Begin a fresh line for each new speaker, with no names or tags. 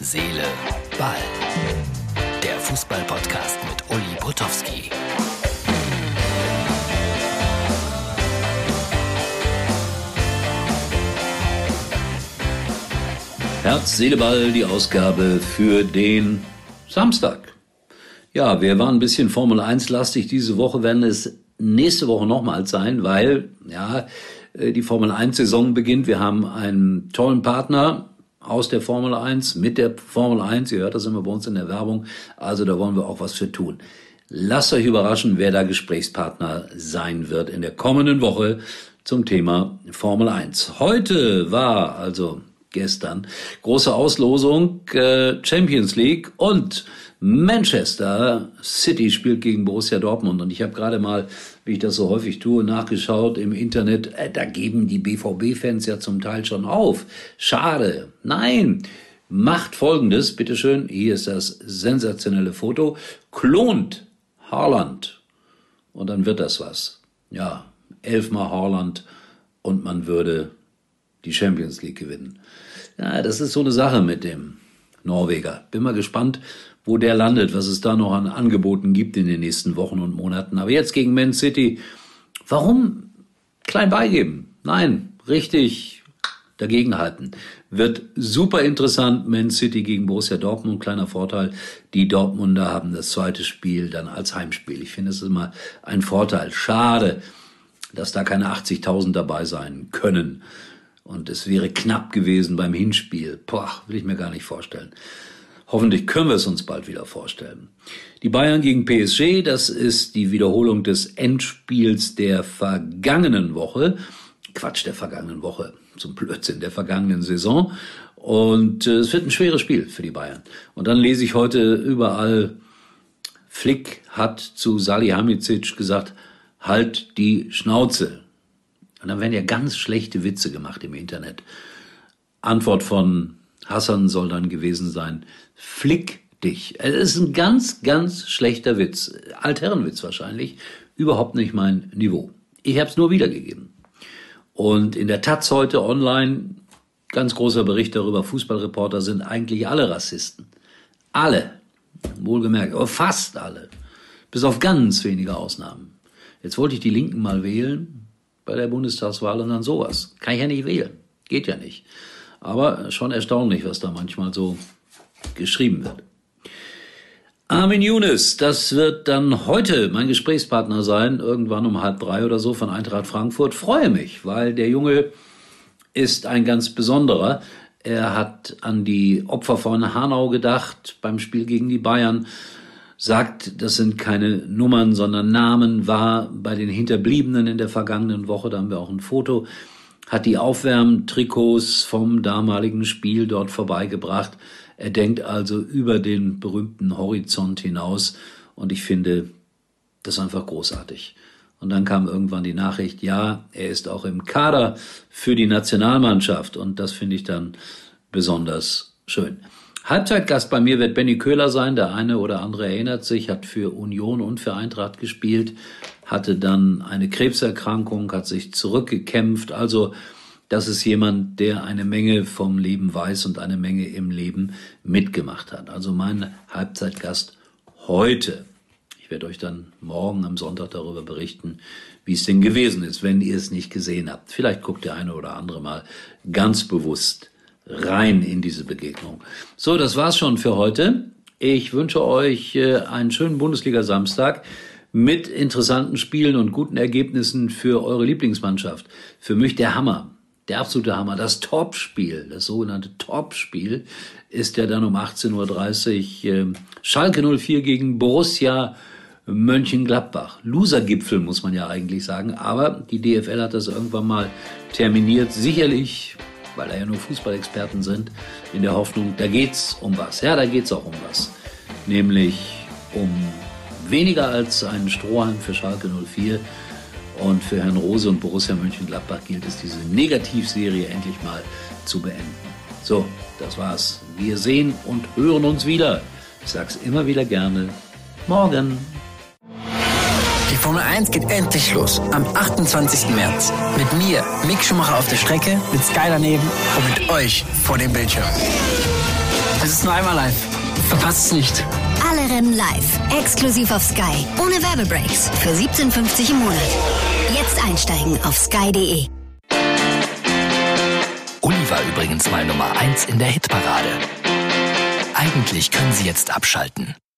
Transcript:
Seele, Ball. Der Fußball-Podcast mit Uli Potowski.
Herz, Seele, Ball, die Ausgabe für den Samstag. Ja, wir waren ein bisschen Formel 1 lastig diese Woche, werden es nächste Woche nochmals sein, weil, ja, äh, die Formel 1 Saison beginnt. Wir haben einen tollen Partner aus der Formel 1, mit der Formel 1. Ihr hört das immer bei uns in der Werbung. Also da wollen wir auch was für tun. Lasst euch überraschen, wer da Gesprächspartner sein wird in der kommenden Woche zum Thema Formel 1. Heute war also gestern große Auslosung äh, Champions League und Manchester City spielt gegen Borussia Dortmund und ich habe gerade mal, wie ich das so häufig tue, nachgeschaut im Internet. Äh, da geben die BVB-Fans ja zum Teil schon auf. Schade. Nein. Macht folgendes, bitteschön. Hier ist das sensationelle Foto. Klont Haaland. Und dann wird das was. Ja, elfmal Haaland und man würde die Champions League gewinnen. Ja, das ist so eine Sache mit dem Norweger. Bin mal gespannt, wo der landet, was es da noch an Angeboten gibt in den nächsten Wochen und Monaten. Aber jetzt gegen Man City, warum klein beigeben? Nein, richtig dagegenhalten. Wird super interessant, Man City gegen Borussia Dortmund, kleiner Vorteil. Die Dortmunder haben das zweite Spiel dann als Heimspiel. Ich finde, es ist immer ein Vorteil. Schade, dass da keine 80.000 dabei sein können. Und es wäre knapp gewesen beim Hinspiel. Boah, will ich mir gar nicht vorstellen. Hoffentlich können wir es uns bald wieder vorstellen. Die Bayern gegen PSG, das ist die Wiederholung des Endspiels der vergangenen Woche. Quatsch, der vergangenen Woche. Zum Blödsinn der vergangenen Saison. Und äh, es wird ein schweres Spiel für die Bayern. Und dann lese ich heute überall, Flick hat zu Salihamidzic gesagt, halt die Schnauze. Und dann werden ja ganz schlechte Witze gemacht im Internet. Antwort von Hassan soll dann gewesen sein, flick dich. Es ist ein ganz, ganz schlechter Witz. Altherrenwitz wahrscheinlich. Überhaupt nicht mein Niveau. Ich habe es nur wiedergegeben. Und in der Taz heute online, ganz großer Bericht darüber, Fußballreporter sind eigentlich alle Rassisten. Alle. Wohlgemerkt, aber fast alle. Bis auf ganz wenige Ausnahmen. Jetzt wollte ich die Linken mal wählen bei der Bundestagswahl und dann sowas. Kann ich ja nicht wählen. Geht ja nicht. Aber schon erstaunlich, was da manchmal so geschrieben wird. Armin Younes, das wird dann heute mein Gesprächspartner sein, irgendwann um halb drei oder so von Eintracht Frankfurt. Freue mich, weil der Junge ist ein ganz besonderer. Er hat an die Opfer von Hanau gedacht beim Spiel gegen die Bayern, sagt, das sind keine Nummern, sondern Namen, war bei den Hinterbliebenen in der vergangenen Woche, da haben wir auch ein Foto hat die Aufwärmtrikots vom damaligen Spiel dort vorbeigebracht. Er denkt also über den berühmten Horizont hinaus und ich finde das einfach großartig. Und dann kam irgendwann die Nachricht, ja, er ist auch im Kader für die Nationalmannschaft und das finde ich dann besonders schön. Halbzeitgast bei mir wird Benny Köhler sein. Der eine oder andere erinnert sich, hat für Union und für Eintracht gespielt hatte dann eine Krebserkrankung, hat sich zurückgekämpft. Also das ist jemand, der eine Menge vom Leben weiß und eine Menge im Leben mitgemacht hat. Also mein Halbzeitgast heute. Ich werde euch dann morgen am Sonntag darüber berichten, wie es denn gewesen ist, wenn ihr es nicht gesehen habt. Vielleicht guckt der eine oder andere mal ganz bewusst rein in diese Begegnung. So, das war's schon für heute. Ich wünsche euch äh, einen schönen Bundesliga-Samstag mit interessanten Spielen und guten Ergebnissen für eure Lieblingsmannschaft. Für mich der Hammer, der absolute Hammer, das Topspiel, das sogenannte Topspiel ist ja dann um 18.30 Uhr äh, Schalke 04 gegen Borussia Mönchengladbach. Losergipfel muss man ja eigentlich sagen, aber die DFL hat das irgendwann mal terminiert. Sicherlich, weil da ja nur Fußballexperten sind, in der Hoffnung, da geht's um was. Ja, da geht's auch um was. Nämlich um weniger als einen Strohhalm für Schalke 04. Und für Herrn Rose und Borussia Mönchengladbach gilt es, diese Negativserie endlich mal zu beenden. So, das war's. Wir sehen und hören uns wieder. Ich sag's immer wieder gerne. Morgen.
Die Formel 1 geht endlich los. Am 28. März. Mit mir, Mick Schumacher auf der Strecke, mit Sky daneben und mit euch vor dem Bildschirm. Es ist nur einmal live. Verpasst es nicht.
Alle Rennen live. Exklusiv auf Sky. Ohne Werbebreaks. Für 17,50 im Monat. Jetzt einsteigen auf sky.de.
Uli war übrigens mal Nummer 1 in der Hitparade. Eigentlich können Sie jetzt abschalten.